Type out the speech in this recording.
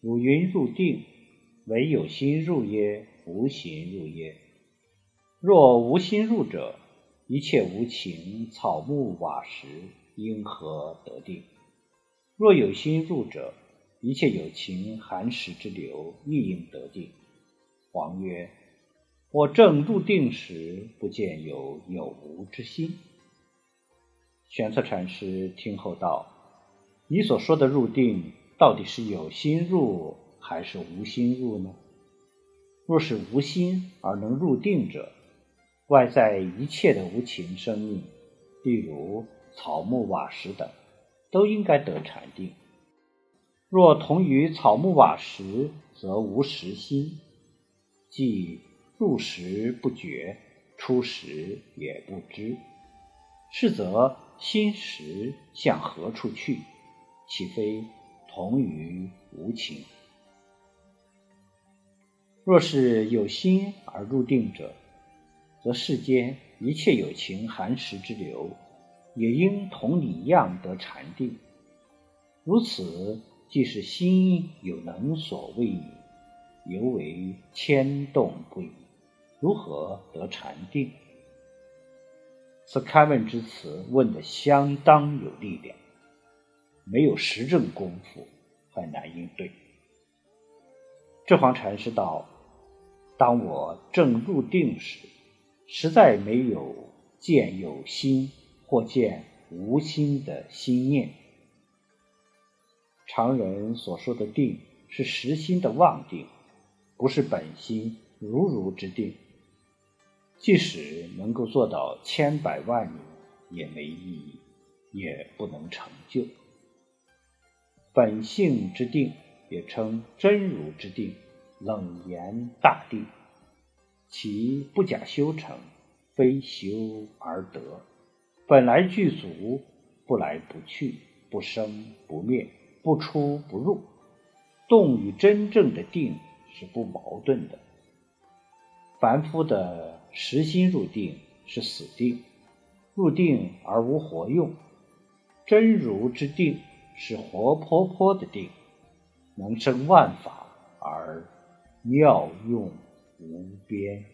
汝云入定，唯有心入耶？无心入耶？若无心入者，一切无情草木瓦石因何得定？若有心入者，一切有情寒食之流亦应得定。”王曰：“我正入定时，不见有有无之心。”玄策禅师听后道：“你所说的入定，到底是有心入还是无心入呢？若是无心而能入定者，外在一切的无情生命，例如草木瓦石等，都应该得禅定。若同于草木瓦石，则无实心，即入时不觉，出时也不知。是则。”心识向何处去？岂非同于无情？若是有心而入定者，则世间一切有情寒食之流，也应同你一样得禅定。如此，即是心有能所为矣，犹为牵动不已，如何得禅定？此开问之词问得相当有力量，没有实证功夫很难应对。智皇禅师道：“当我正入定时，实在没有见有心或见无心的心念。常人所说的定，是实心的妄定，不是本心如如之定。”即使能够做到千百万年，也没意义，也不能成就。本性之定，也称真如之定、冷言大定，其不假修成，非修而得，本来具足，不来不去，不生不灭，不出不入，动与真正的定是不矛盾的。凡夫的。实心入定是死定，入定而无活用；真如之定是活泼泼的定能生万法而妙用无边。